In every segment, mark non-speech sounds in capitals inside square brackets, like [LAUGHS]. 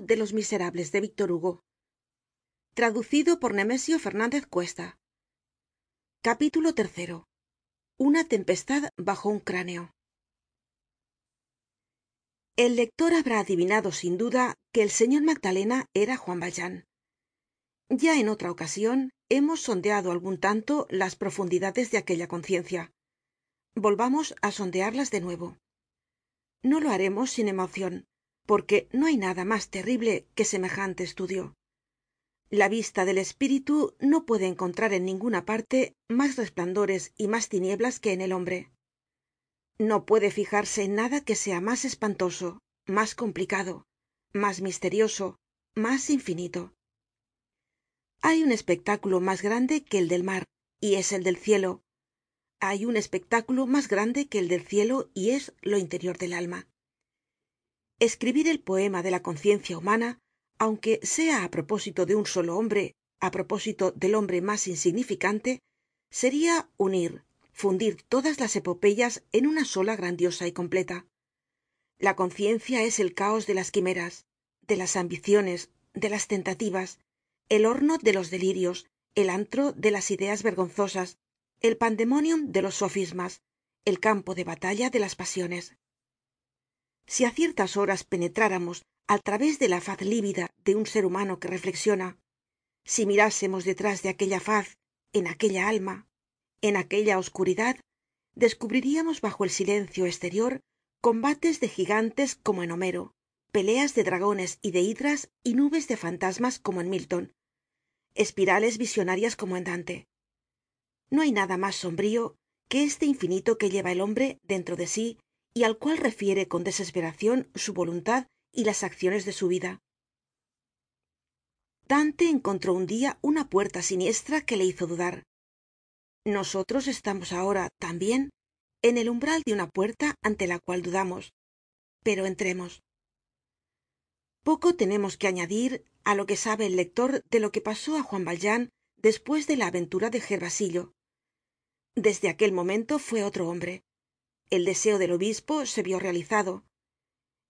de los miserables de víctor hugo. Traducido por nemesio Fernández cuesta. Una tempestad bajo un cráneo. El lector habrá adivinado sin duda que el señor magdalena era juan valjean ya en otra ocasión hemos sondeado algun tanto las profundidades de aquella conciencia. Volvamos á sondearlas de nuevo no lo haremos sin emocion porque no hay nada mas terrible que semejante estudio. La vista del espíritu no puede encontrar en ninguna parte mas resplandores y mas tinieblas que en el hombre. No puede fijarse en nada que sea mas espantoso mas complicado mas misterioso mas infinito. Hay un espectáculo mas grande que el del mar y es el del cielo hay un espectáculo mas grande que el del cielo y es lo interior del alma. Escribir el poema de la conciencia humana aunque sea á propósito de un solo hombre á propósito del hombre mas insignificante seria unir fundir todas las epopeyas en una sola grandiosa y completa. La conciencia es el caos de las quimeras de las ambiciones de las tentativas el horno de los delirios el antro de las ideas vergonzosas el pandemonium de los sofismas el campo de batalla de las pasiones. Si á ciertas horas penetráramos al través de la faz lívida de un ser humano que reflexiona si mirásemos detrás de aquella faz en aquella alma en aquella oscuridad descubriríamos bajo el silencio esterior combates de gigantes como en homero peleas de dragones y de hidras y nubes de fantasmas como en milton espirales visionarias como en dante no hay nada mas sombrío que este infinito que lleva el hombre dentro de sí y al cual refiere con desesperacion su voluntad y las acciones de su vida. Dante encontró un dia una puerta siniestra que le hizo dudar. Nosotros estamos ahora también en el umbral de una puerta ante la cual dudamos. Pero entremos. Poco tenemos que añadir á lo que sabe el lector de lo que pasó á juan valjean despues de la aventura de desde aquel momento fue otro hombre. El deseo del obispo se vio realizado.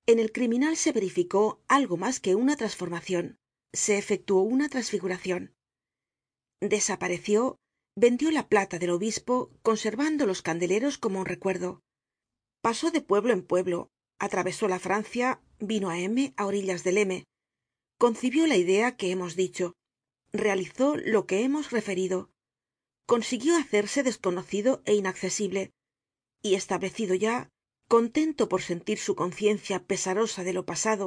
En el criminal se verificó algo mas que una transformacion se efectuó una transfiguracion desapareció vendió la plata del obispo conservando los candeleros como un recuerdo. Pasó de pueblo en pueblo atravesó la francia vino á m á orillas del m. Concibió la idea que hemos dicho. Realizó lo que hemos referido consiguió hacerse desconocido é inaccesible y establecido ya contento por sentir su conciencia pesarosa de lo pasado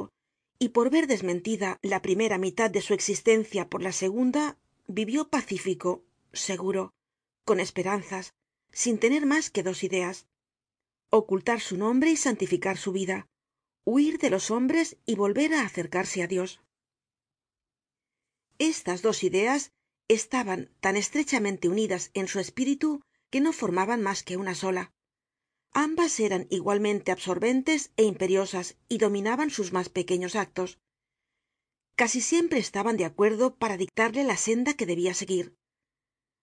y por ver desmentida la primera mitad de su existencia por la segunda vivió pacífico seguro con esperanzas sin tener mas que dos ideas ocultar su nombre y santificar su vida huir de los hombres y volver á acercarse á dios. Estas dos ideas estaban tan estrechamente unidas en su espíritu que no formaban mas que una sola. Ambas eran igualmente absorbentes é imperiosas y dominaban sus mas pequeños actos. Casi siempre estaban de acuerdo para dictarle la senda que debia seguir.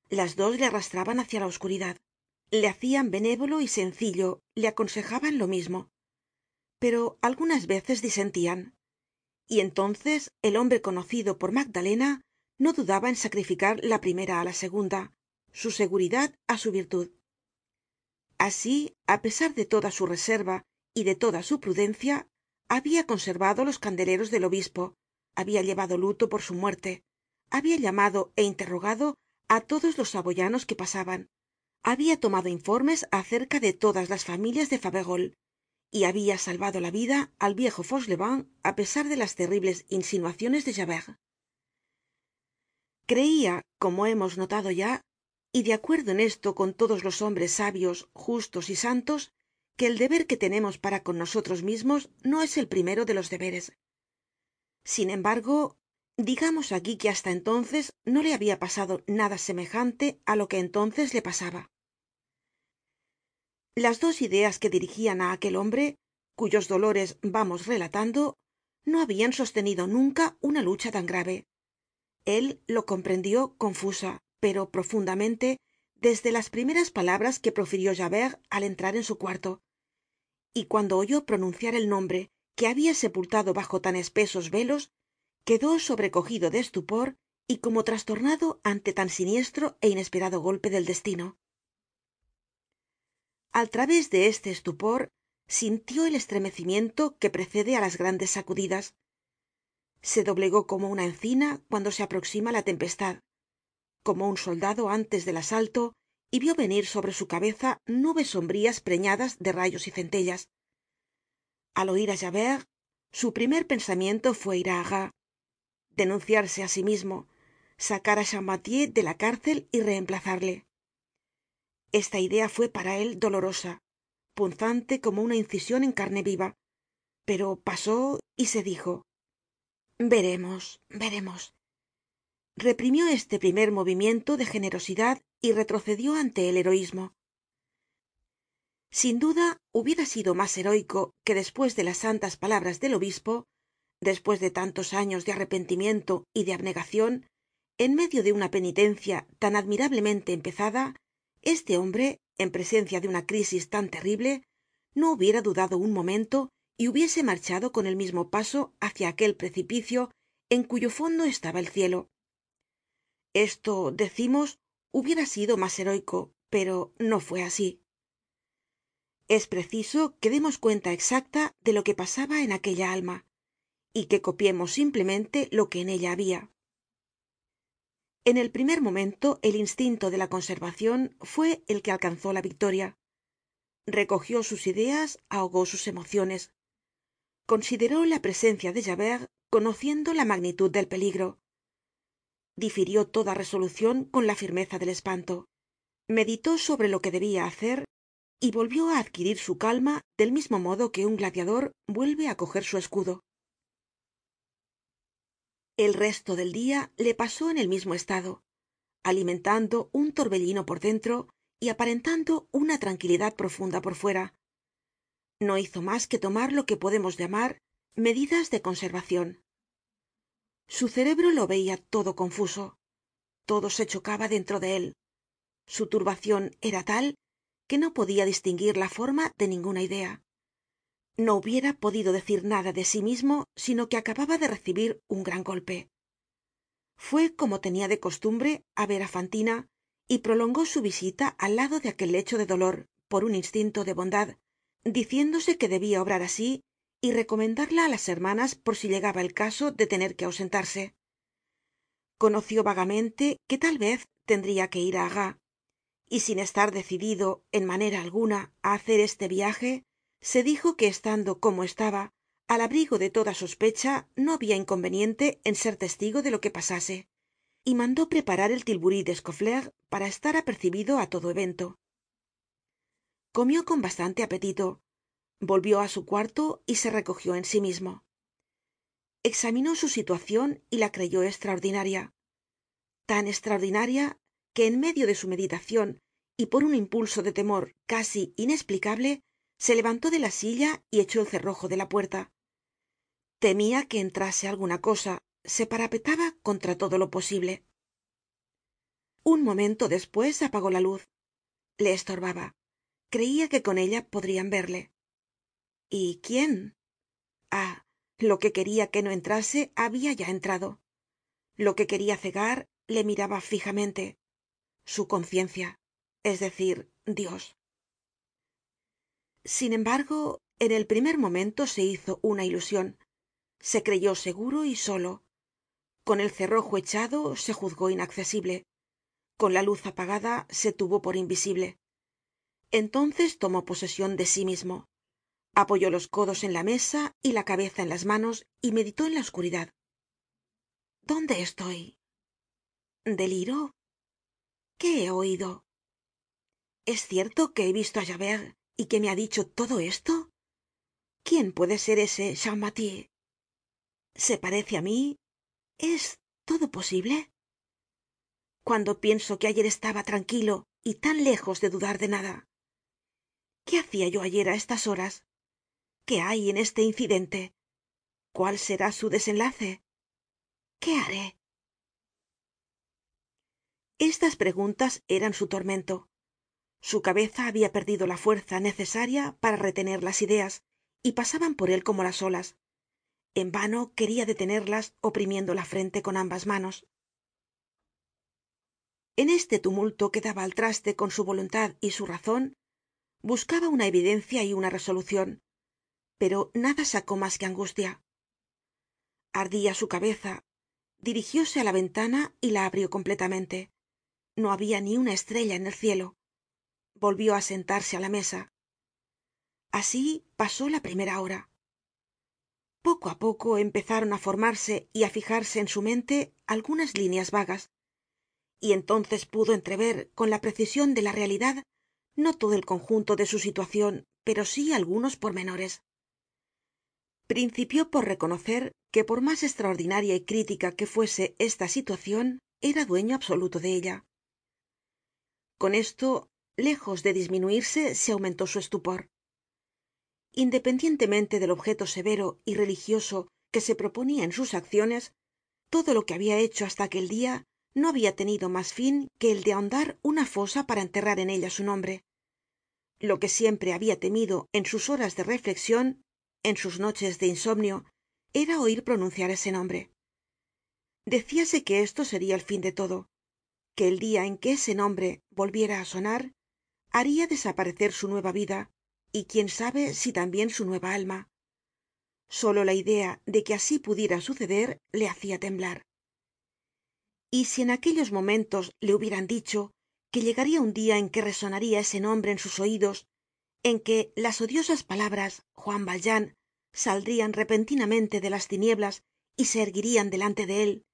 Las dos le arrastraban hacia la oscuridad. Le hacian benévolo y sencillo le aconsejaban lo mismo. Pero algunas veces disentian y entonces el hombre conocido por magdalena no dudaba en sacrificar la primera á la segunda su seguridad á su virtud. Así á pesar de toda su reserva y de toda su prudencia habia conservado los candeleros del obispo habia llevado luto por su muerte habia llamado é interrogado á todos los saboyanos que pasaban habia tomado informes acerca de todas las familias de faverolles y habia salvado la vida al viejo fauchelevent á pesar de las terribles insinuaciones de creia como hemos notado ya y de acuerdo en esto con todos los hombres sabios justos y santos que el deber que tenemos para con nosotros mismos no es el primero de los deberes. Sin embargo digamos aquí que hasta entonces no le habia pasado nada semejante á lo que entonces le pasaba. Las dos ideas que dirigian á aquel hombre cuyos dolores vamos relatando no habian sostenido nunca una lucha tan grave él lo comprendió confusa pero profundamente desde las primeras palabras que profirió javert al entrar en su cuarto. Y cuando oyó pronunciar el nombre que habia sepultado bajo tan espesos velos quedó sobrecogido de estupor y como trastornado ante tan siniestro é inesperado golpe del destino. Al través de este estupor sintió el estremecimiento que precede á las grandes sacudidas se doblegó como una encina cuando se aproxima la tempestad. Como un soldado antes del asalto y vio venir sobre su cabeza nubes sombrías preñadas de rayos y centellas. Al oir á javert su primer pensamiento fue ir á arras denunciarse á sí mismo sacar á champmathieu de la cárcel y reemplazarle. Esta idea fue para él dolorosa punzante como una incision en carne viva pero pasó y se dijo veremos veremos. Reprimió este primer movimiento de generosidad y retrocedió ante el heroismo sin duda hubiera sido mas heroico que despues de las santas palabras del obispo despues de tantos años de arrepentimiento y de abnegacion en medio de una penitencia tan admirablemente empezada este hombre en presencia de una crisis tan terrible no hubiera dudado un momento y hubiese marchado con el mismo paso hácia aquel precipicio en cuyo fondo estaba el cielo. Esto decimos hubiera sido mas heroico pero no fue así. Es preciso que demos cuenta exacta de lo que pasaba en aquella alma y que copiemos simplemente lo que en ella habia en el primer momento el instinto de la conservacion fue el que alcanzó la victoria. Recogió sus ideas ahogó sus emociones consideró la presencia de javert conociendo la magnitud del peligro. Difirió toda resolucion con la firmeza del espanto. Meditó sobre lo que debia hacer y volvió á adquirir su calma del mismo modo que un gladiador vuelve á coger su escudo. El resto del dia le pasó en el mismo estado alimentando un torbellino por dentro y aparentando una tranquilidad profunda por fuera no hizo mas que tomar lo que podemos llamar medidas de conservacion su cerebro lo veia todo confuso. Todo se chocaba dentro de él. Su turbacion era tal que no podia distinguir la forma de ninguna idea. No hubiera podido decir nada de sí mismo sino que acababa de recibir un gran golpe. Fue como tenia de costumbre á ver á fantina y prolongó su visita al lado de aquel lecho de dolor por un instinto de bondad diciéndose que debia obrar así y recomendarla á las hermanas por si llegaba el caso de tener que ausentarse. Conoció vagamente que tal vez tendria que ir á arras y sin estar decidido en manera alguna á hacer este viaje se dijo que estando como estaba al abrigo de toda sospecha no habia inconveniente en ser testigo de lo que pasase y mandó preparar el tilburí de scauflaire para estar apercibido á todo evento comió con bastante apetito volvió á su cuarto y se recogió en sí mismo. Examinó su situacion y la creyó estraordinaria tan estraordinaria que en medio de su meditacion y por un impulso de temor casi inesplicable se levantó de la silla y echó el cerrojo de la puerta. Temia que entrase alguna cosa se parapetaba contra todo lo posible. Un momento despues apagó la luz. Le estorbaba creia que con ella podrian verle. Y quién ah lo que queria que no entrase habia ya entrado. Lo que queria cegar le miraba fijamente. Su conciencia es decir dios. Sin embargo en el primer momento se hizo una ilusion se creyó seguro y solo. Con el cerrojo echado se juzgó inaccesible. Con la luz apagada se tuvo por invisible entonces tomó posesion de sí mismo. Apoyó los codos en la mesa y la cabeza en las manos y meditó en la oscuridad. Dónde estoy deliro qué he oido es cierto que he visto á javert y que me ha dicho todo esto quién puede ser ese champmathieu se parece á mí es todo posible cuando pienso que ayer estaba tranquilo y tan lejos de dudar de nada qué hacia yo ayer á estas horas qué hay en este incidente cuál será su desenlace qué haré estas preguntas eran su tormento. Su cabeza habia perdido la fuerza necesaria para retener las ideas y pasaban por él como las olas. En vano queria detenerlas oprimiendo la frente con ambas manos. En este tumulto que daba al traste con su voluntad y su razon buscaba una evidencia y una resolucion pero nada sacó mas que angustia. Ardia su cabeza dirigióse á la ventana y la abrió completamente. No habia ni una estrella en el cielo. Volvió á sentarse á la mesa. Así pasó la primera hora. Poco á poco empezaron á formarse y á fijarse en su mente algunas líneas vagas y entonces pudo entrever con la precision de la realidad no todo el conjunto de su situacion pero sí algunos pormenores. Principió por reconocer que por mas estraordinaria y crítica que fuese esta situacion era dueño absoluto de ella. Con esto lejos de disminuirse se aumentó su estupor. Independientemente del objeto severo y religioso que se proponia en sus acciones todo lo que habia hecho hasta aquel dia no habia tenido mas fin que el de ahondar una fosa para enterrar en ella su nombre. Lo que siempre habia temido en sus horas de reflexion en sus noches de insomnio era oir pronunciar ese nombre. Decíase que esto seria el fin de todo que el dia en que ese nombre volviera á sonar haria desaparecer su nueva vida y quién sabe si también su nueva alma. Solo la idea de que así pudiera suceder le hacia temblar y si en aquellos momentos le hubieran dicho que llegaría un dia en que resonaría ese nombre en sus oidos en que las odiosas palabras juan valjean saldrían repentinamente de las tinieblas y se erguirían delante de él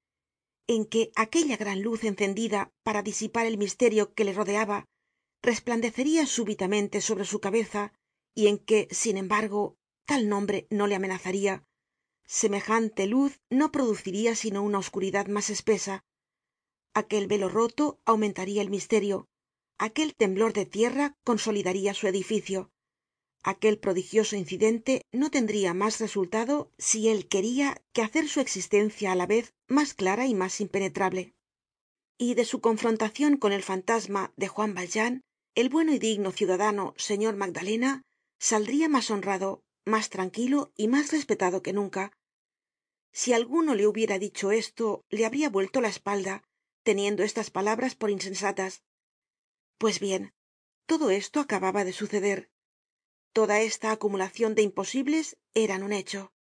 en que aquella gran luz encendida para disipar el misterio que le rodeaba resplandecería súbitamente sobre su cabeza y en que sin embargo tal nombre no le amenazaría semejante luz no produciría sino una oscuridad mas espesa aquel velo roto aumentaría el misterio. Aquel temblor de tierra consolidaría su edificio. Aquel prodigioso incidente no tendría mas resultado si él queria que hacer su existencia á la vez mas clara y mas impenetrable. Y de su confrontacion con el fantasma de juan valjean el bueno y digno ciudadano señor magdalena saldría mas honrado mas tranquilo y mas respetado que nunca. Si alguno le hubiera dicho esto le habría vuelto la espalda teniendo estas palabras por insensatas. Pues bien todo esto acababa de suceder. Toda esta acumulacion de imposibles eran un hecho.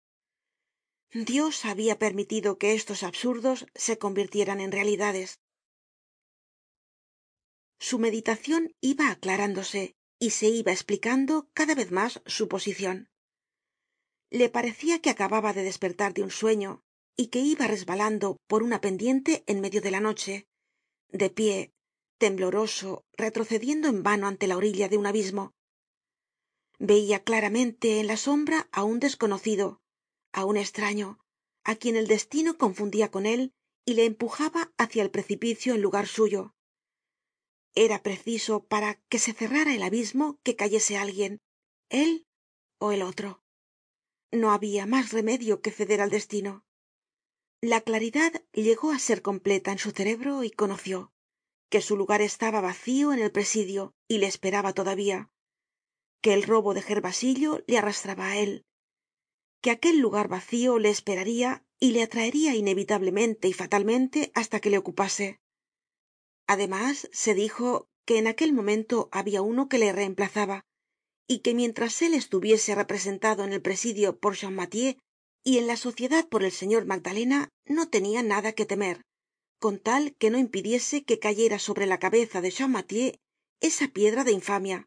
Dios habia permitido que estos absurdos se convirtieran en realidades. Su meditacion iba aclarándose y se iba esplicando cada vez mas su posicion le parecia que acababa de despertar de un sueño y que iba resbalando por una pendiente en medio de la noche de pie tembloroso retrocediendo en vano ante la orilla de un abismo. Veia claramente en la sombra á un desconocido á un estraño á quien el destino confundia con él y le empujaba hacia el precipicio en lugar suyo. Era preciso para que se cerrara el abismo que cayese alguien él ó el otro. No habia mas remedio que ceder al destino la claridad llegó á ser completa en su cerebro y conoció que su lugar estaba vacío en el presidio y le esperaba todavía que el robo de gervasillo le arrastraba á él que aquel lugar vacío le esperaría y le atraería inevitablemente y fatalmente hasta que le ocupase. Además se dijo que en aquel momento habia uno que le reemplazaba y que mientras él estuviese representado en el presidio por y en la sociedad por el señor magdalena no tenia nada que temer con tal que no impidiese que cayera sobre la cabeza de champmathieu esa piedra de infamia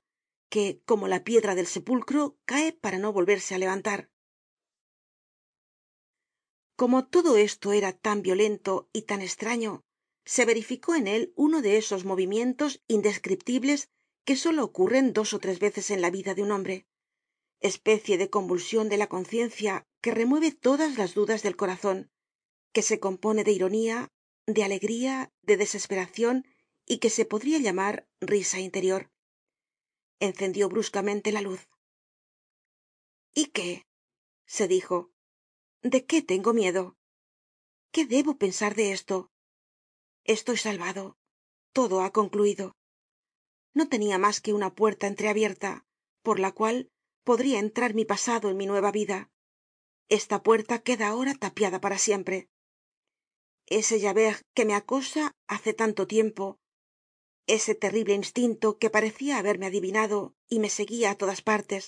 que como la piedra del sepulcro cae para no volverse á levantar. Como todo esto era tan violento y tan estraño se verificó en él uno de esos movimientos indescriptibles que solo ocurren dos ó tres veces en la vida de un hombre especie de convulsion de la conciencia que remueve todas las dudas del corazon que se compone de ironía de alegría de desesperacion y que se podria llamar risa interior. Encendió bruscamente la luz. Y qué se dijo. De qué tengo miedo qué debo pensar de esto estoy salvado. Todo ha concluido. No tenia mas que una puerta entreabierta por la cual podría entrar mi pasado en mi nueva vida. Esta puerta queda ahora tapiada para siempre. Ese javert que me acosa hace tanto tiempo ese terrible instinto que parecia haberme adivinado y me seguia á todas partes.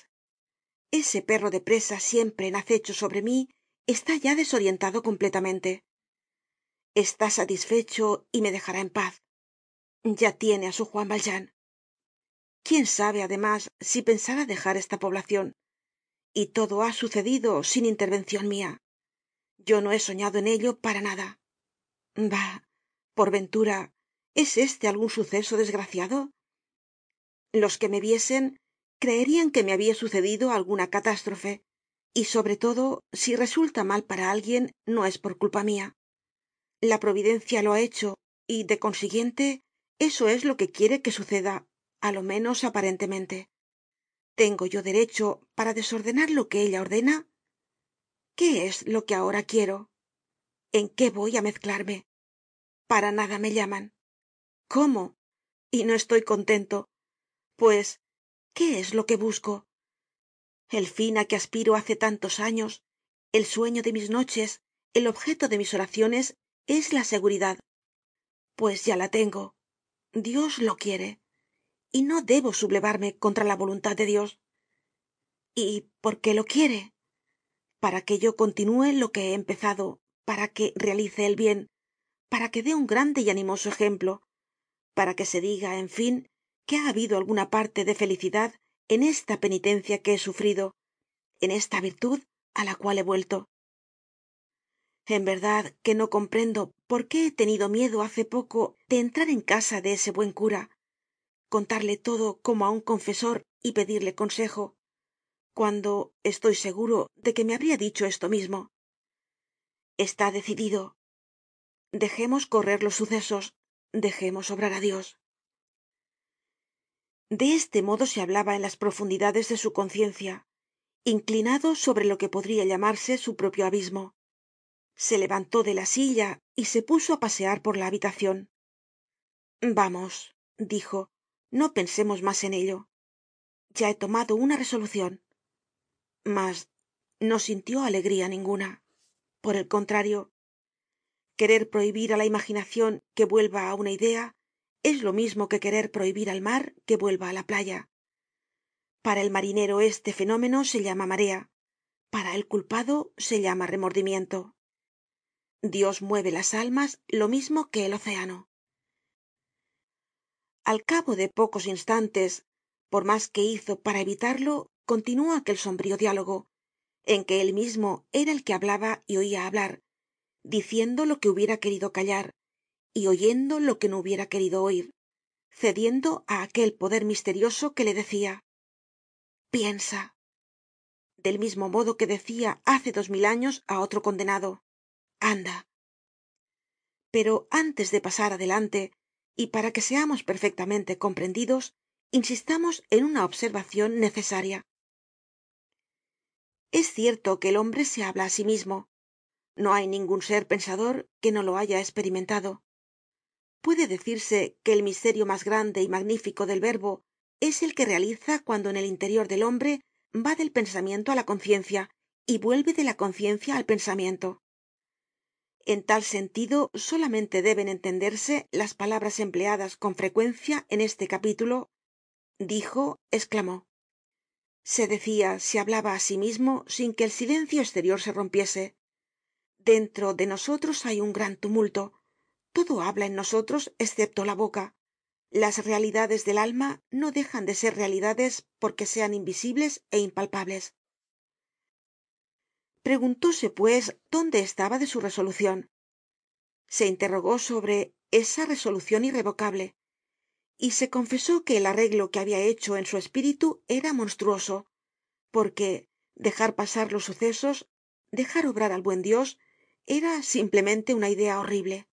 Ese perro de presa siempre en acecho sobre mí está ya desorientado completamente. Está satisfecho y me dejará en paz. Ya tiene á su juan valjean quién sabe además si pensará dejar esta poblacion y todo ha sucedido sin intervencion mia yo no he soñado en ello para nada. Bah por ventura es este algun suceso desgraciado los que me viesen creerian que me habia sucedido alguna catástrofe y sobre todo si resulta mal para alguien no es por culpa mia la providencia lo ha hecho y de consiguiente eso es lo que quiere que suceda á lo menos aparentemente. Tengo yo derecho para desordenar lo que ella ordena qué es lo que ahora quiero en qué voy á mezclarme para nada me llaman. Cómo y no estoy contento. Pues qué es lo que busco el fin á que aspiro hace tantos años el sueño de mis noches el objeto de mis oraciones es la seguridad. Pues ya la tengo. Dios lo quiere y no debo sublevarme contra la voluntad de dios. Y por qué lo quiere para que yo continúe lo que he empezado para que realice el bien para que dé un grande y animoso ejemplo para que se diga en fin que ha habido alguna parte de felicidad en esta penitencia que he sufrido en esta virtud á la cual he vuelto. En verdad que no comprendo por qué he tenido miedo hace poco de entrar en casa de ese buen cura contarle todo como á un confesor y pedirle consejo cuando estoy seguro de que me habría dicho esto mismo. Está decidido. Dejemos correr los sucesos dejemos obrar á dios. De este modo se hablaba en las profundidades de su conciencia inclinado sobre lo que podria llamarse su propio abismo. Se levantó de la silla y se puso á pasear por la habitacion vamos dijo no pensemos mas en ello. Ya he tomado una resolucion mas no sintió alegría ninguna. Por el contrario querer prohibir á la imaginacion que vuelva á una idea es lo mismo que querer prohibir al mar que vuelva á la playa. Para el marinero este fenómeno se llama marea para el culpado se llama remordimiento. Dios mueve las almas lo mismo que el océano al cabo de pocos instantes por mas que hizo para evitarlo continuó aquel sombrío diálogo en que él mismo era el que hablaba y oia hablar diciendo lo que hubiera querido callar y oyendo lo que no hubiera querido oir cediendo á aquel poder misterioso que le decia piensa del mismo modo que decia hace dos mil años á otro condenado anda pero antes de pasar adelante y para que seamos perfectamente comprendidos insistamos en una observacion necesaria. Es cierto que el hombre se habla á sí mismo. No hay ningun ser pensador que no lo haya esperimentado puede decirse que el misterio mas grande y magnífico del verbo es el que realiza cuando en el interior del hombre va del pensamiento á la conciencia y vuelve de la conciencia al pensamiento en tal sentido solamente deben entenderse las palabras empleadas con frecuencia en este capítulo dijo esclamó se decia se hablaba á sí mismo sin que el silencio esterior se rompiese. Dentro de nosotros hay un gran tumulto. Todo habla en nosotros escepto la boca. Las realidades del alma no dejan de ser realidades porque sean invisibles é impalpables preguntóse pues dónde estaba de su resolucion se interrogó sobre esa resolucion irrevocable y se confesó que el arreglo que habia hecho en su espíritu era monstruoso porque dejar pasar los sucesos dejar obrar al buen dios era simplemente una idea horrible.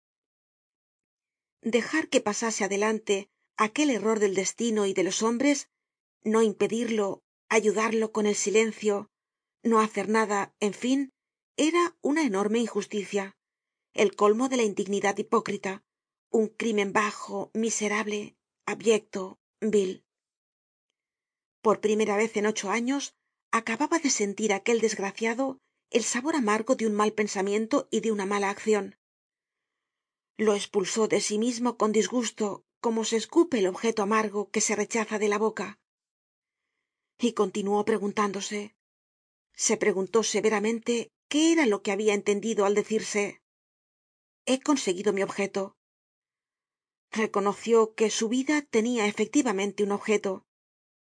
Dejar que pasase adelante aquel error del destino y de los hombres no impedirlo ayudarlo con el silencio no hacer nada en fin era una enorme injusticia. El colmo de la indignidad hipócrita. Un crimen bajo miserable abyecto vil. Por primera vez en ocho años acababa de sentir aquel desgraciado el sabor amargo de un mal pensamiento y de una mala accion lo espulsó de sí mismo con disgusto como se escupe el objeto amargo que se rechaza de la boca. Y continuó preguntándose se preguntó severamente qué era lo que habia entendido al decirse. He conseguido mi objeto. Reconoció que su vida tenia efectivamente un objeto.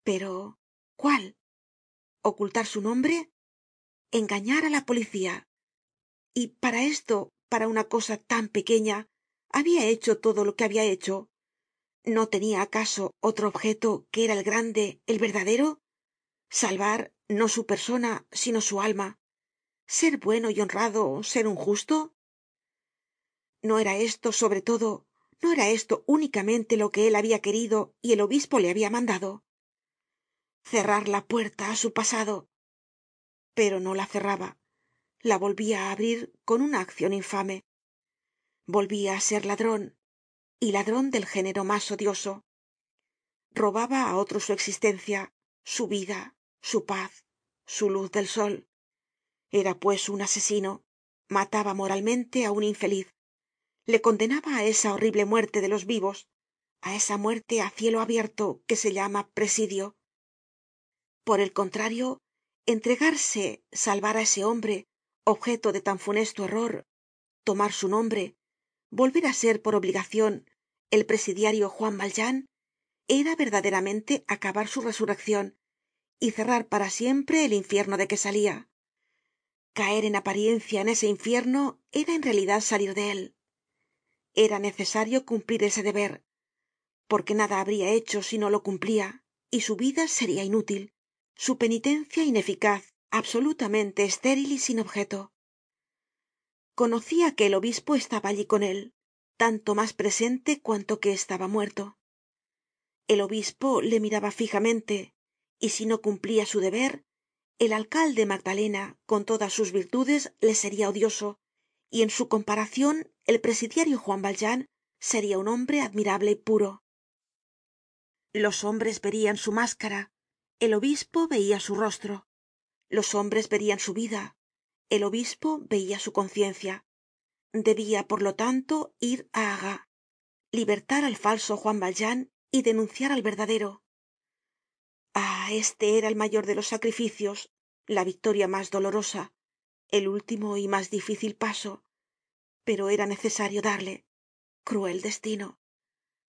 Pero cuál ocultar su nombre engañar á la policía y para esto para una cosa tan pequeña habia hecho todo lo que habia hecho no tenia acaso otro objeto que era el grande el verdadero salvar no su persona sino su alma. Ser bueno y honrado ser un justo no era esto sobre todo no era esto únicamente lo que él habia querido y el obispo le habia mandado cerrar la puerta á su pasado. Pero no la cerraba. La volvia á abrir con una accion infame. Volvia á ser ladron y ladron del género mas odioso. Robaba á otro su existencia su vida su paz su luz del sol. Era pues un asesino. Mataba moralmente á un infeliz. Le condenaba á esa horrible muerte de los vivos á esa muerte á cielo abierto que se llama presidio. Por el contrario entregarse salvar á ese hombre objeto de tan funesto error tomar su nombre volver á ser por obligacion el presidiario juan valjean era verdaderamente acabar su resurreccion y cerrar para siempre el infierno de que salia caer en apariencia en ese infierno era en realidad salir de él. Era necesario cumplir ese deber porque nada habria hecho si no lo cumplia y su vida seria inútil su penitencia ineficaz absolutamente estéril y sin objeto. Conocia que el obispo estaba allí con él tanto mas presente cuanto que estaba muerto. El obispo le miraba fijamente y si no cumplia su deber el alcalde magdalena con todas sus virtudes le seria odioso y en su comparacion el presidiario juan valjean seria un hombre admirable y puro. Los hombres verian su máscara el obispo veia su rostro los hombres verian su vida el obispo veia su conciencia. Debia por lo tanto ir á arras libertar al falso juan valjean y denunciar al verdadero este era el mayor de los sacrificios la victoria mas dolorosa el último y mas difícil paso pero era necesario darle. Cruel destino.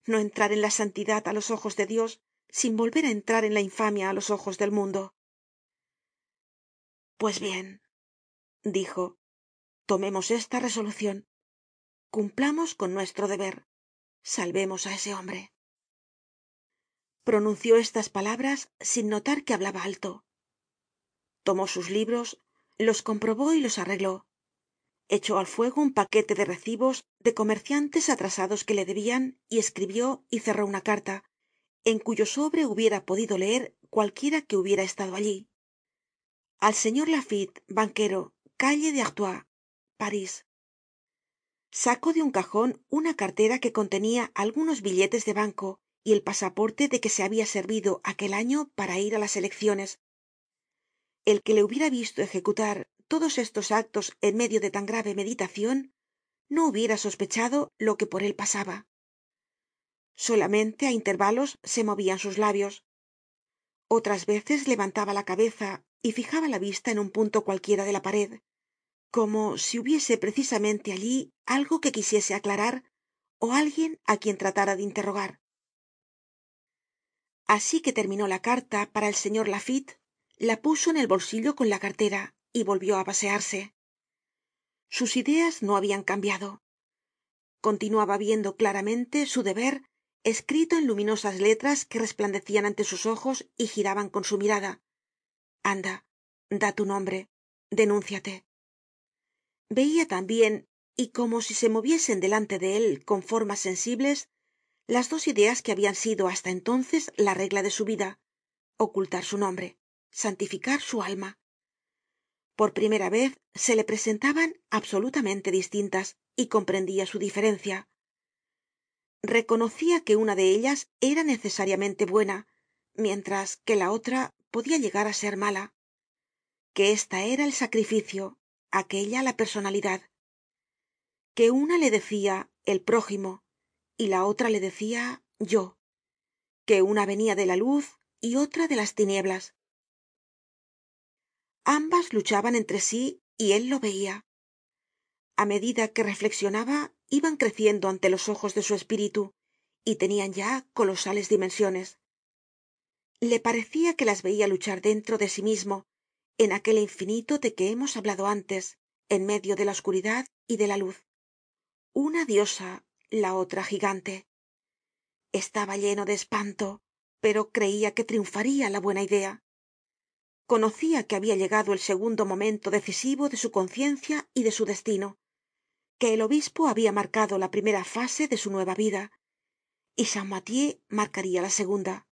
No entrar en la santidad á los ojos de dios sin volver á entrar en la infamia á los ojos del mundo. Pues bien dijo tomemos esta resolucion cumplamos con nuestro deber. Salvemos á ese hombre pronunció estas palabras sin notar que hablaba alto. Tomó sus libros los comprobó y los arregló. Echó al fuego un paquete de recibos de comerciantes atrasados que le debian y escribió y cerró una carta en cuyo sobre hubiera podido leer cualquiera que hubiera estado allí. Al señor laffitte banquero calle de artois parís. Sacó de un cajon una cartera que contenia algunos billetes de banco y el pasaporte de que se habia servido aquel año para ir á las elecciones. El que le hubiera visto ejecutar todos estos actos en medio de tan grave meditacion no hubiera sospechado lo que por él pasaba. Solamente á intervalos se movian sus labios. Otras veces levantaba la cabeza y fijaba la vista en un punto cualquiera de la pared como si hubiese precisamente allí algo que quisiese aclarar ó alguien á quien tratara de interrogar asi que terminó la carta para el señor laffitte la puso en el bolsillo con la cartera y volvió á pasearse. Sus ideas no habian cambiado. Continuaba viendo claramente su deber escrito en luminosas letras que resplandecian ante sus ojos y giraban con su mirada. Anda da tu nombre denúnciate. Veia tambien y como si se moviesen delante de él con formas sensibles las dos ideas que habian sido hasta entonces la regla de su vida ocultar su nombre santificar su alma. Por primera vez se le presentaban absolutamente distintas y comprendia su diferencia. Reconocia que una de ellas era necesariamente buena mientras que la otra podia llegar á ser mala. Que esta era el sacrificio aquella la personalidad. Que una le decia el prójimo y la otra le decia yo que una venia de la luz y otra de las tinieblas. Ambas luchaban entre sí y él lo veia a medida que reflexionaba iban creciendo ante los ojos de su espíritu y tenian ya colosales dimensiones. Le parecia que las veia luchar dentro de sí mismo en aquel infinito de que hemos hablado antes en medio de la oscuridad y de la luz. Una diosa la otra gigante. Estaba lleno de espanto pero creia que triunfaria la buena idea. Conocia que habia llegado el segundo momento decisivo de su conciencia y de su destino que el obispo habia marcado la primera fase de su nueva vida y champmathieu marcaria la segunda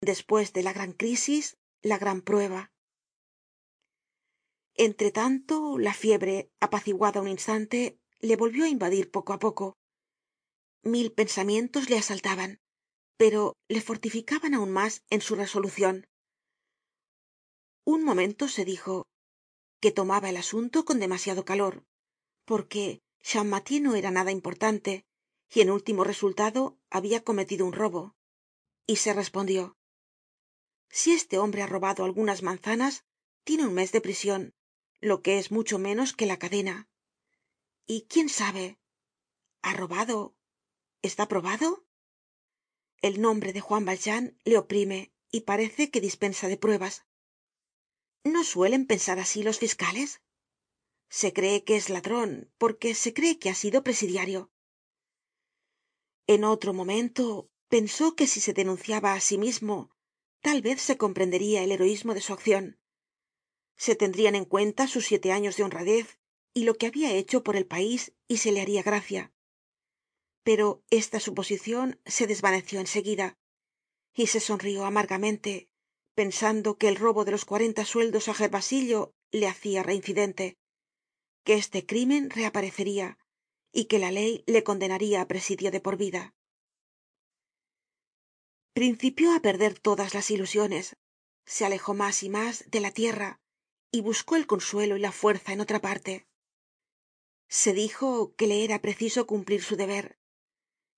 despues de la gran crisis la gran prueba. Entre tanto la fiebre apaciguada un instante le volvió á invadir poco á poco mil pensamientos le asaltaban pero le fortificaban aun mas en su resolucion un momento se dijo que tomaba el asunto con demasiado calor porque champmathieu no era nada importante y en último resultado habia cometido un robo. Y se respondió si este hombre ha robado algunas manzanas tiene un mes de prision lo que es mucho menos que la cadena. Y quién sabe ha robado está probado el nombre de juan valjean le oprime y parece que dispensa de pruebas. No suelen pensar así los fiscales se cree que es ladron porque se cree que ha sido presidiario. En otro momento pensó que si se denunciaba á sí mismo tal vez se comprenderia el heroismo de su accion se tendrian en cuenta sus siete años de honradez y lo que habia hecho por el país y se le haria gracia pero esta suposicion se desvaneció en seguida y se sonrió amargamente pensando que el robo de los cuarenta sueldos á gervasillo le hacia reincidente que este crimen reapareceria y que la ley le condenaria á presidio de por vida. Principió á perder todas las ilusiones se alejó mas y mas de la tierra y buscó el consuelo y la fuerza en otra parte. Se dijo que le era preciso cumplir su deber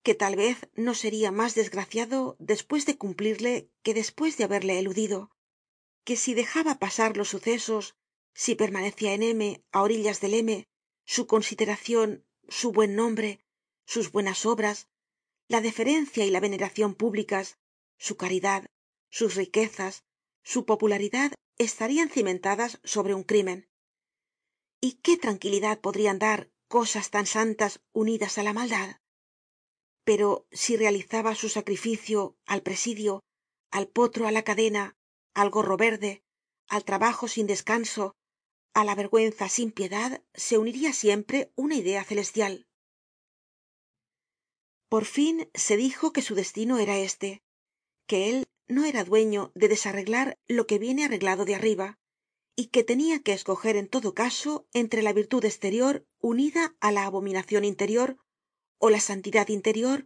que tal vez no seria mas desgraciado despues de cumplirle que despues de haberle eludido que si dejaba pasar los sucesos si permanecia en m á orillas del m su consideracion su buen nombre sus buenas obras la deferencia y la veneracion públicas su caridad sus riquezas su popularidad estarian cimentadas sobre un crimen. Y qué tranquilidad podrian dar cosas tan santas unidas á la maldad pero si realizaba su sacrificio al presidio al potro á la cadena al gorro verde al trabajo sin descanso á la vergüenza sin piedad se uniria siempre una idea celestial. Por fin se dijo que su destino era este que él no era dueño de desarreglar lo que viene arreglado de arriba y que tenia que escoger en todo caso entre la virtud esterior unida á la abominacion interior ó la santidad interior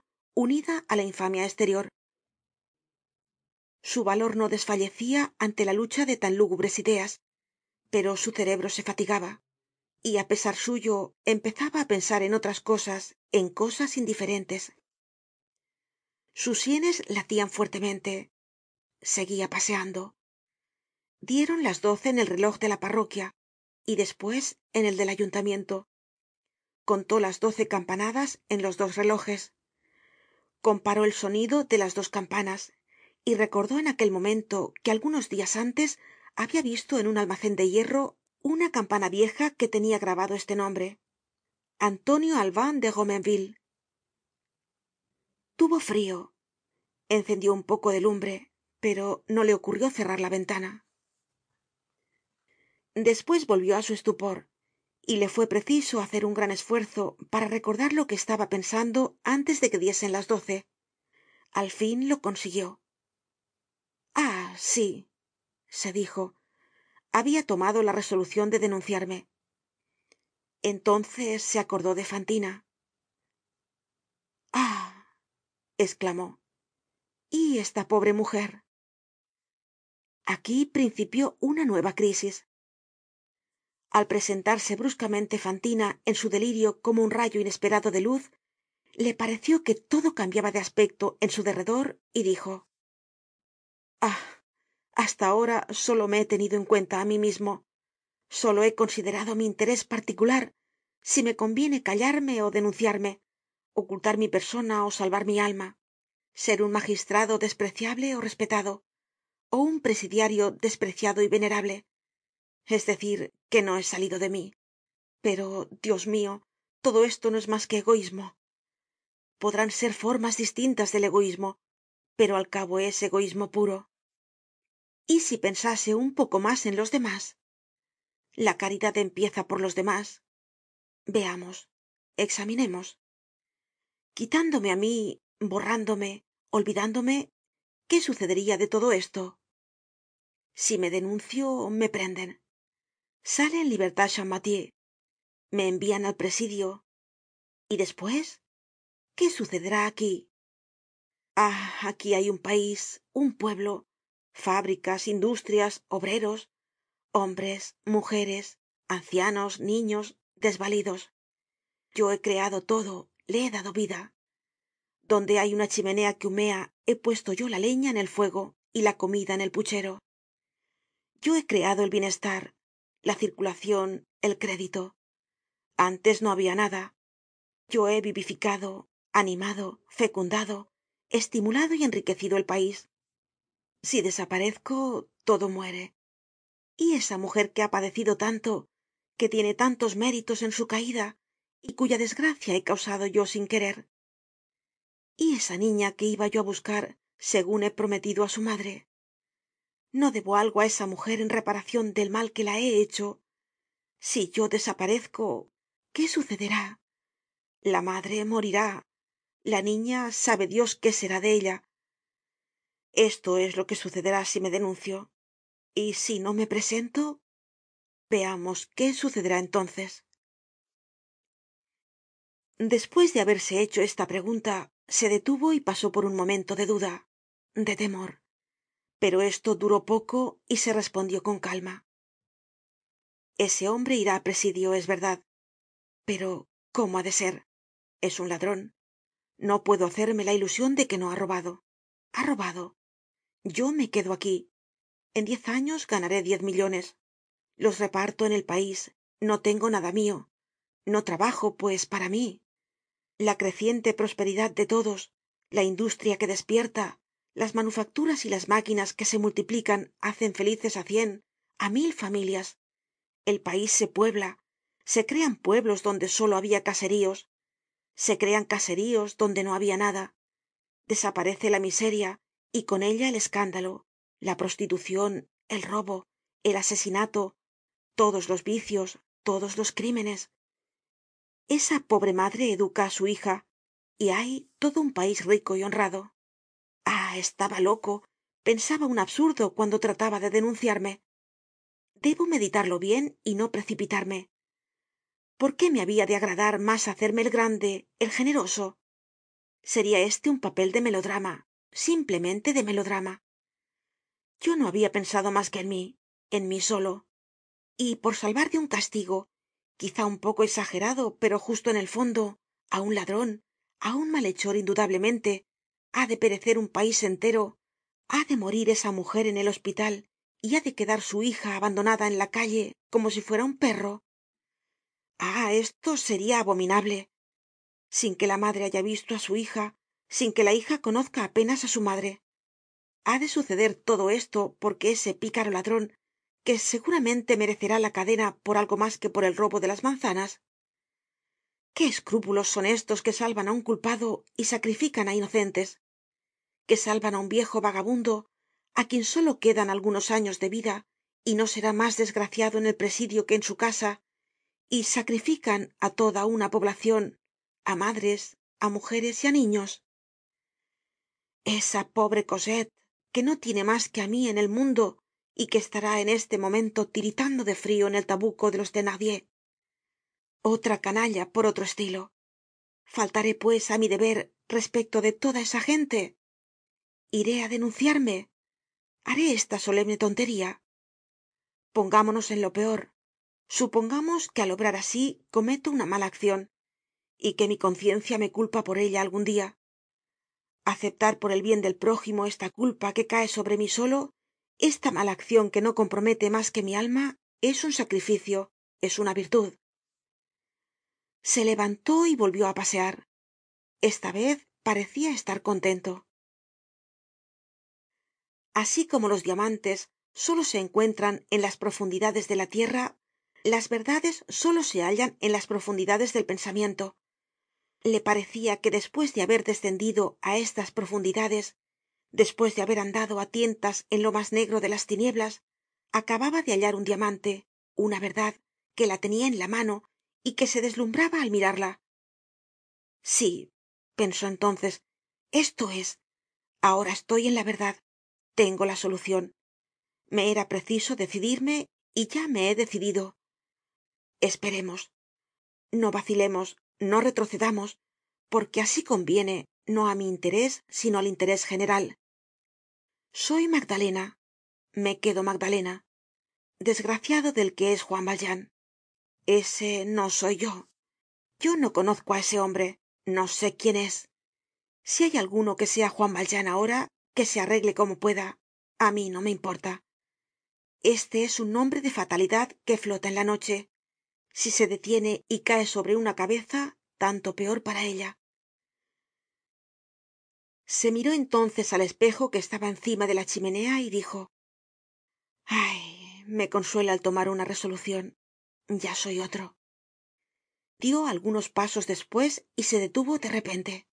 unida á la infamia esterior su valor no desfallecia ante la lucha de tan lúgubres ideas pero su cerebro se fatigaba y á pesar suyo empezaba á pensar en otras cosas en cosas indiferentes. Sus sienes latian fuertemente. Seguia paseando. Dieron las doce en el reloj de la parroquia y despues en el del ayuntamiento contó las doce campanadas en los dos relojes. Comparó el sonido de las dos campanas y recordó en aquel momento que algunos dias antes habia visto en un almacen de hierro una campana vieja que tenia grabado este nombre antonio albin de romainville tuvo frio encendió un poco de lumbre pero no le ocurrió cerrar la ventana. Despues volvió á su estupor y le fue preciso hacer un gran esfuerzo para recordar lo que estaba pensando antes de que diesen las doce. Al fin lo consiguió. Ah sí se dijo. Habia tomado la resolucion de denunciarme. Entonces se acordó de fantina. Ah esclamó y esta pobre mujer aquí principió una nueva crisis al presentarse bruscamente fantina en su delirio como un rayo inesperado de luz le pareció que todo cambiaba de aspecto en su derredor y dijo ah hasta ahora solo me he tenido en cuenta á mí mismo. Solo he considerado mi interés particular si me conviene callarme ó denunciarme ocultar mi persona ó salvar mi alma ser un magistrado despreciable ó respetado ó un presidiario despreciado y venerable es decir que no he salido de mí. Pero dios mio todo esto no es mas que egoismo podrán ser formas distintas del egoismo pero al cabo es egoismo puro. Y si pensase un poco mas en los demás la caridad empieza por los demás. Veamos examinemos. Quitándome á mí borrándome olvidándome qué sucedería de todo esto si me denuncio me prenden sale en libertad champmathieu. Me envian al presidio. Y despues qué sucederá aquí ah aquí hay un país un pueblo fábricas industrias obreros hombres mujeres ancianos niños desvalidos. Yo he creado todo le he dado vida. Donde hay una chimenea que humea he puesto yo la leña en el fuego y la comida en el puchero. Yo he creado el bienestar la circulacion el crédito. Antes no habia nada. Yo he vivificado animado fecundado estimulado y enriquecido el país. Si desaparezco todo muere. Y esa mujer que ha padecido tanto que tiene tantos méritos en su caida y cuya desgracia he causado yo sin querer. Y esa niña que iba yo á buscar segun he prometido á su madre no debo algo á esa mujer en reparacion del mal que la he hecho. Si yo desaparezco qué sucederá la madre morirá. La niña sabe dios qué será de ella. Esto es lo que sucederá si me denuncio. Y si no me presento veamos qué sucederá entonces. Despues de haberse hecho esta pregunta se detuvo y pasó por un momento de duda de temor pero esto duró poco y se respondió con calma. Ese hombre irá á presidio es verdad pero cómo ha de ser es un ladron no puedo hacerme la ilusion de que no ha robado. Ha robado. Yo me quedo aquí. En diez años ganaré diez millones. Los reparto en el país. No tengo nada mio no trabajo pues para mí. La creciente prosperidad de todos la industria que despierta las manufacturas y las máquinas que se multiplican hacen felices á cien á mil familias. El país se puebla se crean pueblos donde solo habia caseríos se crean caseríos donde no habia nada. Desaparece la miseria y con ella el escándalo la prostitucion el robo el asesinato todos los vicios todos los crímenes. Esa pobre madre educa á su hija y hay todo un país rico y honrado ah estaba loco. Pensaba un absurdo cuando trataba de denunciarme. Debo meditarlo bien y no precipitarme. Por qué me habia de agradar mas hacerme el grande el generoso seria este un papel de melodrama simplemente de melodrama. Yo no habia pensado mas que en mí en mí solo. Y por salvar de un castigo quizá un poco esagerado pero justo en el fondo á un ladron á un malhechor indudablemente ha de perecer un país entero ha de morir esa mujer en el hospital y ha de quedar su hija abandonada en la calle como si fuera un perro. Ah esto seria abominable. Sin que la madre haya visto á su hija sin que la hija conozca apenas á su madre. Ha de suceder todo esto porque ese picaro ladron que seguramente merecerá la cadena por algo mas que por el robo de las manzanas. Qué escrúpulos son estos que salvan á un culpado y sacrifican á inocentes que salvan á un viejo vagabundo á quien solo quedan algunos años de vida y no será mas desgraciado en el presidio que en su casa y sacrifican á toda una poblacion á madres á mujeres y á niños. Esa pobre cosette que no tiene mas que á mí en el mundo y que estará en este momento tiritando de frio en el tabuco de los thenardier otra canalla por otro estilo. Faltaré pues á mi deber respecto de toda esa gente iré á denunciarme. Haré esta solemne tontería. Pongámonos en lo peor. Supongamos que al obrar así cometo una mala accion y que mi conciencia me culpa por ella algun dia aceptar por el bien del prójimo esta culpa que cae sobre mí solo esta mala accion que no compromete mas que mi alma es un sacrificio es una virtud. Se levantó y volvió á pasear. Esta vez parecia estar contento asi como los diamantes solo se encuentran en las profundidades de la tierra las verdades solo se hallan en las profundidades del pensamiento. Le parecia que despues de haber descendido á estas profundidades despues de haber andado á tientas en lo mas negro de las tinieblas acababa de hallar un diamante una verdad que la tenia en la mano y que se deslumhraba al mirarla. Sí pensó entonces esto es. Ahora estoy en la verdad tengo la solucion me era preciso decidirme y ya me he decidido. Esperemos. No vacilemos no retrocedamos porque así conviene no á mi interés sino al interés general. Soy magdalena. Me quedo magdalena. Desgraciado del que es juan valjean. Ese no soy yo. Yo no conozco á ese hombre. No sé quién es. Si hay alguno que sea juan valjean ahora que se arregle como pueda. A mí no me importa. Este es un nombre de fatalidad que flota en la noche. Si se detiene y cae sobre una cabeza tanto peor para ella. Se miró entonces al espejo que estaba encima de la chimenea y dijo ay me consuela el tomar una resolucion ya soy otro dio algunos pasos despues y se detuvo de repente.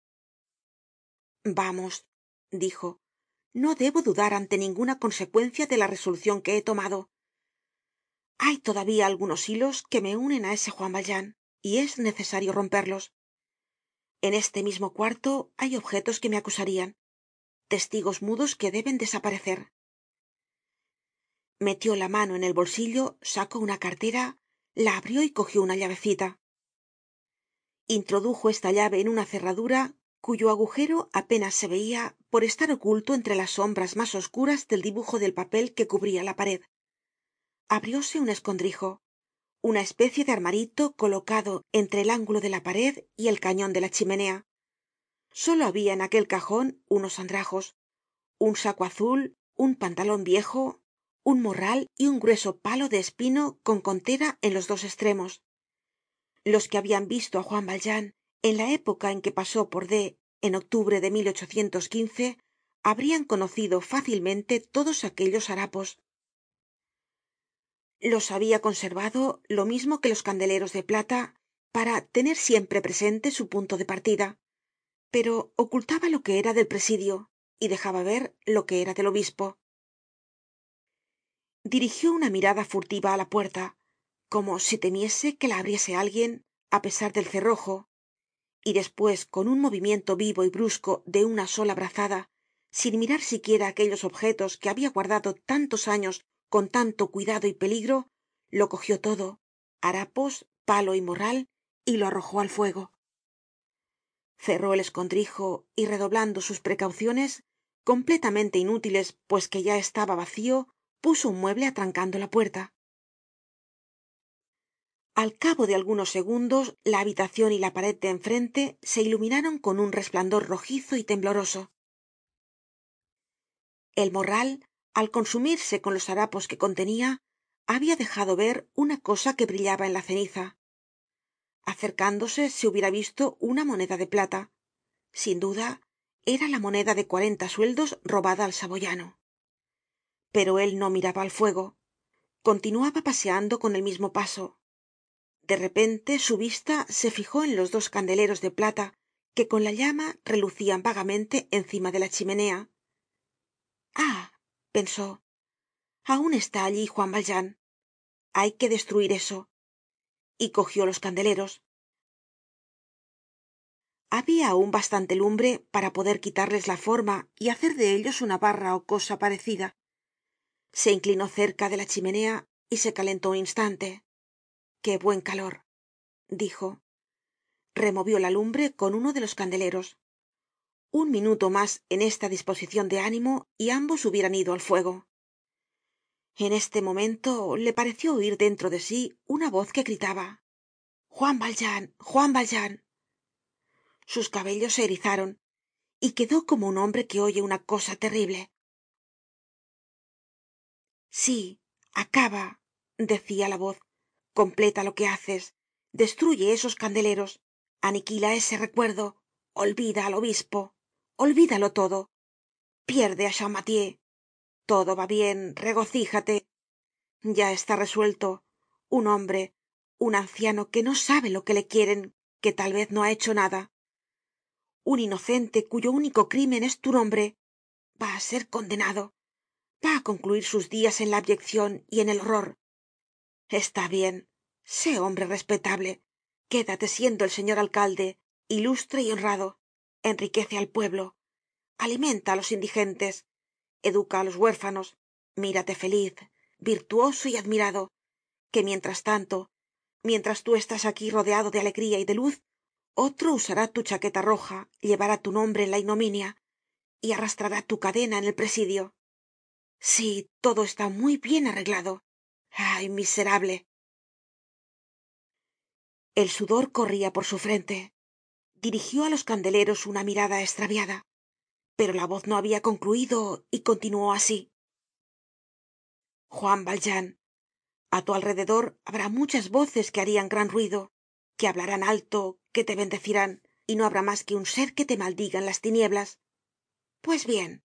Vamos dijo no debo dudar ante ninguna consecuencia de la resolucion que he tomado. Hay todavía algunos hilos que me unen á ese juan valjean y es necesario romperlos. En este mismo cuarto hay objetos que me acusarian testigos mudos que deben desaparecer. Metió la mano en el bolsillo sacó una cartera la abrió y cogió una llavecita. Introdujo esta llave en una cerradura cuyo agujero apenas se veia por estar oculto entre las sombras mas oscuras del dibujo del papel que cubria la pared. Abrióse un escondrijo una especie de armarito colocado entre el ángulo de la pared y el cañon de la chimenea. Solo habia en aquel cajon unos andrajos un saco azul un pantalon viejo un morral y un grueso palo de espino con contera en los dos estremos los que habian visto á juan valjean en la época en que pasó por d en octubre de habrian conocido fácilmente todos aquellos harapos. Los habia conservado lo mismo que los candeleros de plata para tener siempre presente su punto de partida pero ocultaba lo que era del presidio y dejaba ver lo que era del obispo. Dirigió una mirada furtiva á la puerta como si temiese que la abriese alguien á pesar del cerrojo y despues con un movimiento vivo y brusco de una sola brazada sin mirar siquiera aquellos objetos que habia guardado tantos años con tanto cuidado y peligro lo cogió todo harapos palo y morral y lo arrojó al fuego. Cerró el escondrijo y redoblando sus precauciones completamente inútiles pues que ya estaba vacío puso un mueble atrancando la puerta al cabo de algunos segundos la habitacion y la pared de enfrente se iluminaron con un resplandor rojizo y tembloroso. El morral al consumirse con los harapos que contenia habia dejado ver una cosa que brillaba en la ceniza. Acercándose se hubiera visto una moneda de plata. Sin duda era la moneda de cuarenta sueldos robada al saboyano. Pero él no miraba al fuego. Continuaba paseando con el mismo paso de repente su vista se fijó en los dos candeleros de plata que con la llama relucian vagamente encima de la chimenea. Ah pensó aun está allí juan valjean. Hay que destruir eso y cogió los candeleros. Habia aun bastante lumbre para poder quitarles la forma y hacer de ellos una barra ó cosa parecida. Se inclinó cerca de la chimenea y se calentó un instante qué buen calor dijo. Removió la lumbre con uno de los candeleros. Un minuto mas en esta disposicion de ánimo y ambos hubieran ido al fuego. En este momento le pareció oir dentro de sí una voz que gritaba. Juan valjean juan valjean sus cabellos se erizaron y quedó como un hombre que oye una cosa terrible. Sí acaba decia la voz completa lo que haces. Destruye esos candeleros. Aniquila ese recuerdo. Olvida al obispo. Olvídalo todo. Pierde á champmathieu. Todo va bien. Regocíjate. Ya está resuelto. Un hombre un anciano que no sabe lo que le quieren que tal vez no ha hecho nada. Un inocente cuyo único crimen es tu nombre. Va á ser condenado. Va á concluir sus dias en la abyeccion y en el horror. Está bien sé hombre respetable. Quédate siendo el señor alcalde ilustre y honrado. Enriquece al pueblo. Alimenta á los indigentes. Educa á los huérfanos. Mírate feliz virtuoso y admirado. Que mientras tanto mientras tú estás aquí rodeado de alegría y de luz otro usará tu chaqueta roja llevará tu nombre en la ignominia y arrastrará tu cadena en el presidio. Sí todo está muy bien arreglado. Ay miserable el sudor corria por su frente. Dirigió á los candeleros una mirada estraviada pero la voz no habia concluido y continuó así. Juan valjean a tu alrededor habrá muchas voces que harian gran ruido que hablarán alto que te bendecirán y no habrá mas que un ser que te maldiga en las tinieblas. Pues bien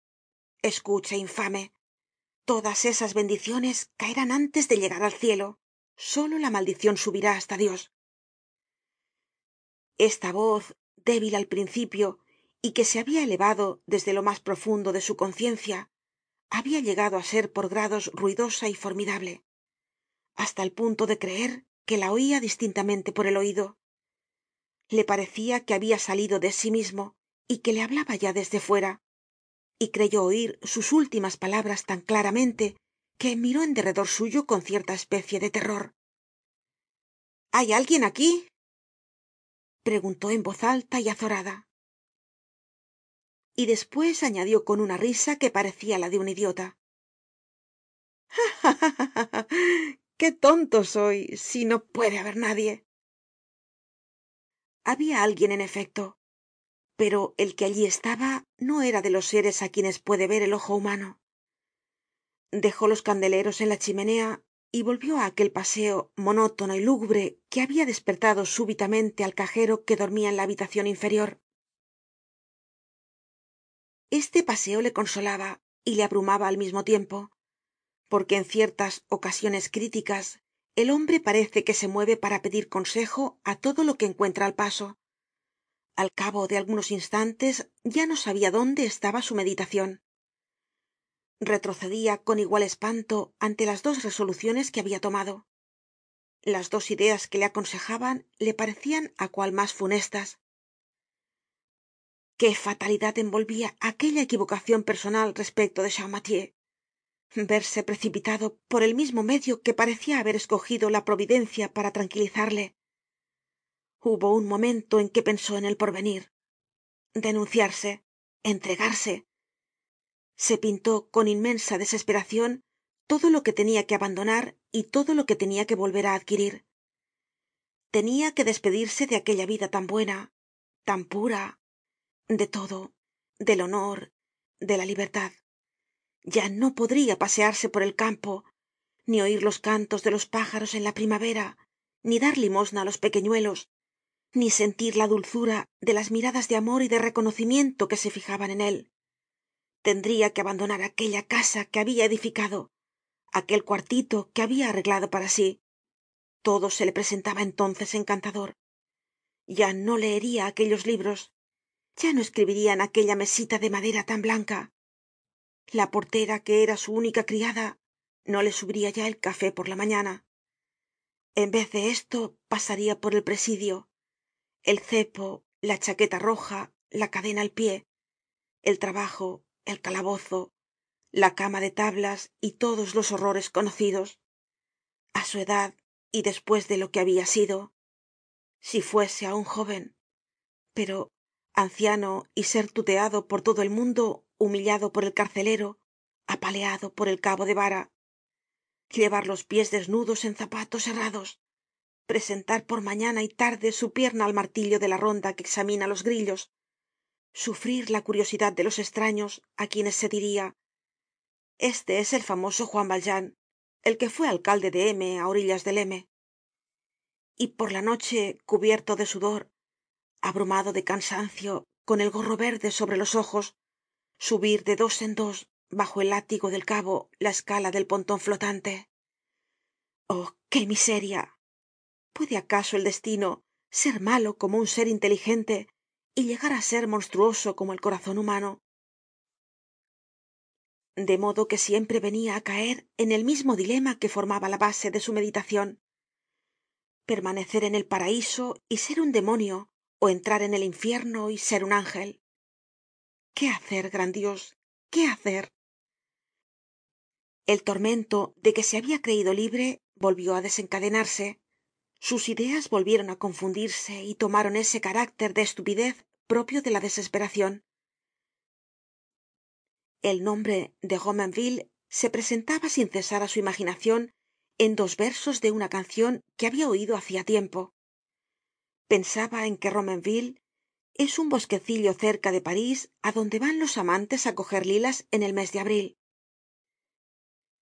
escucha infame todas esas bendiciones caerán antes de llegar al cielo. Solo la maldicion subirá hasta dios esta voz débil al principio y que se habia elevado desde lo mas profundo de su conciencia habia llegado á ser por grados ruidosa y formidable hasta el punto de creer que la oia distintamente por el oido le parecia que habia salido de sí mismo y que le hablaba ya desde fuera y creyó oir sus últimas palabras tan claramente que miró en derredor suyo con cierta especie de terror. Hay alguien aquí preguntó en voz alta y azorada. Y despues añadió con una risa que parecia la de un idiota. Ah [LAUGHS] qué tonto soy si no puede haber nadie habia alguien en efecto pero el que allí estaba no era de los seres á quienes puede ver el ojo humano. Dejó los candeleros en la chimenea y volvió á aquel paseo monótono y lúgubre que habia despertado súbitamente al cajero que dormia en la habitacion inferior. Este paseo le consolaba y le abrumaba al mismo tiempo porque en ciertas ocasiones críticas el hombre parece que se mueve para pedir consejo á todo lo que encuentra al paso. Al cabo de algunos instantes ya no sabia dónde estaba su meditacion retrocedia con igual espanto ante las dos resoluciones que habia tomado. Las dos ideas que le aconsejaban le parecian á cual mas funestas. Qué fatalidad envolvia aquella equivocacion personal respecto de champmathieu verse precipitado por el mismo medio que parecia haber escogido la providencia para tranquilizarle. Hubo un momento en que pensó en el porvenir. Denunciarse entregarse se pintó con inmensa desesperacion todo lo que tenia que abandonar y todo lo que tenia que volver á adquirir. Tenia que despedirse de aquella vida tan buena tan pura de todo del honor de la libertad. Ya no podria pasearse por el campo ni oir los cantos de los pájaros en la primavera ni dar limosna á los pequeñuelos ni sentir la dulzura de las miradas de amor y de reconocimiento que se fijaban en él tendria que abandonar aquella casa que habia edificado aquel cuartito que habia arreglado para sí. Todo se le presentaba entonces encantador. Ya no leeria aquellos libros ya no escribiria en aquella mesita de madera tan blanca. La portera que era su única criada no le subiria ya el café por la mañana. En vez de esto pasaria por el presidio el cepo la chaqueta roja la cadena al pie el trabajo el calabozo la cama de tablas y todos los horrores conocidos. A su edad y despues de lo que habia sido si fuese aun joven pero anciano y ser tuteado por todo el mundo humillado por el carcelero apaleado por el cabo de vara llevar los pies desnudos en zapatos herrados presentar por mañana y tarde su pierna al martillo de la ronda que examina los grillos sufrir la curiosidad de los estraños á quienes se diria este es el famoso juan valjean el que fue alcalde de m á orillas del m y por la noche cubierto de sudor abrumado de cansancio con el gorro verde sobre los ojos subir de dos en dos bajo el látigo del cabo la escala del ponton flotante. Oh qué miseria puede acaso el destino ser malo como un ser inteligente y llegar á ser monstruoso como el corazon humano. De modo que siempre venia á caer en el mismo dilema que formaba la base de su meditacion permanecer en el paraiso y ser un demonio ó entrar en el infierno y ser un ángel. Qué hacer gran dios qué hacer el tormento de que se habia creido libre volvió á desencadenarse sus ideas volvieron á confundirse y tomaron ese carácter de estupidez propio de la desesperacion el nombre de romainville se presentaba sin cesar á su imaginacion en dos versos de una cancion que habia oido hacia tiempo. Pensaba en que romainville es un bosquecillo cerca de parís adonde van los amantes á coger lilas en el mes de abril.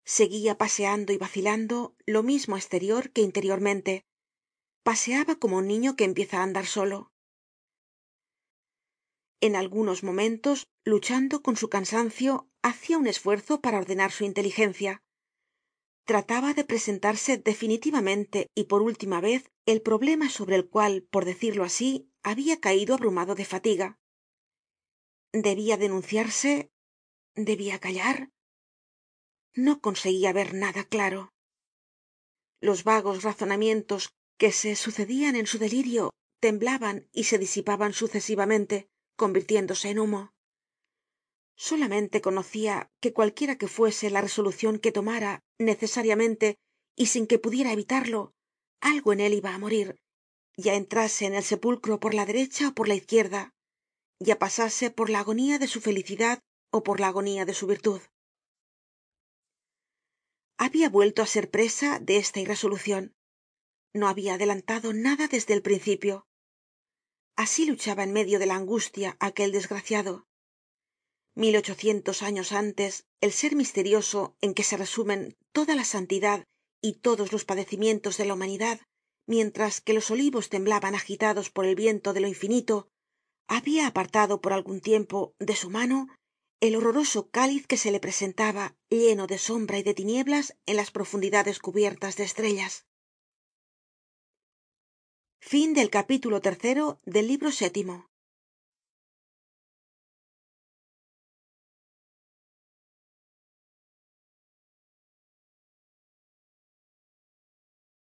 Seguia paseando y vacilando lo mismo esterior que interiormente paseaba como un niño que empieza á andar solo. En algunos momentos luchando con su cansancio hacia un esfuerzo para ordenar su inteligencia. Trataba de presentarse definitivamente y por última vez el problema sobre el cual por decirlo así habia caido abrumado de fatiga. Debia denunciarse debia callar no conseguia ver nada claro. Los vagos razonamientos que se sucedian en su delirio temblaban y se disipaban sucesivamente convirtiéndose en humo. Solamente conocia que cualquiera que fuese la resolucion que tomara necesariamente y sin que pudiera evitarlo algo en él iba á morir ya entrase en el sepulcro por la derecha ó por la izquierda ya pasase por la agonía de su felicidad ó por la agonía de su virtud. Habia vuelto á ser presa de esta irresolucion no habia adelantado nada desde el principio. Así luchaba en medio de la angustia aquel desgraciado. Mil ochocientos años antes el ser misterioso en que se resumen toda la santidad y todos los padecimientos de la humanidad mientras que los olivos temblaban agitados por el viento de lo infinito habia apartado por algun tiempo de su mano el horroroso cáliz que se le presentaba lleno de sombra y de tinieblas en las profundidades cubiertas de estrellas fin del capítulo tercero del libro séptimo.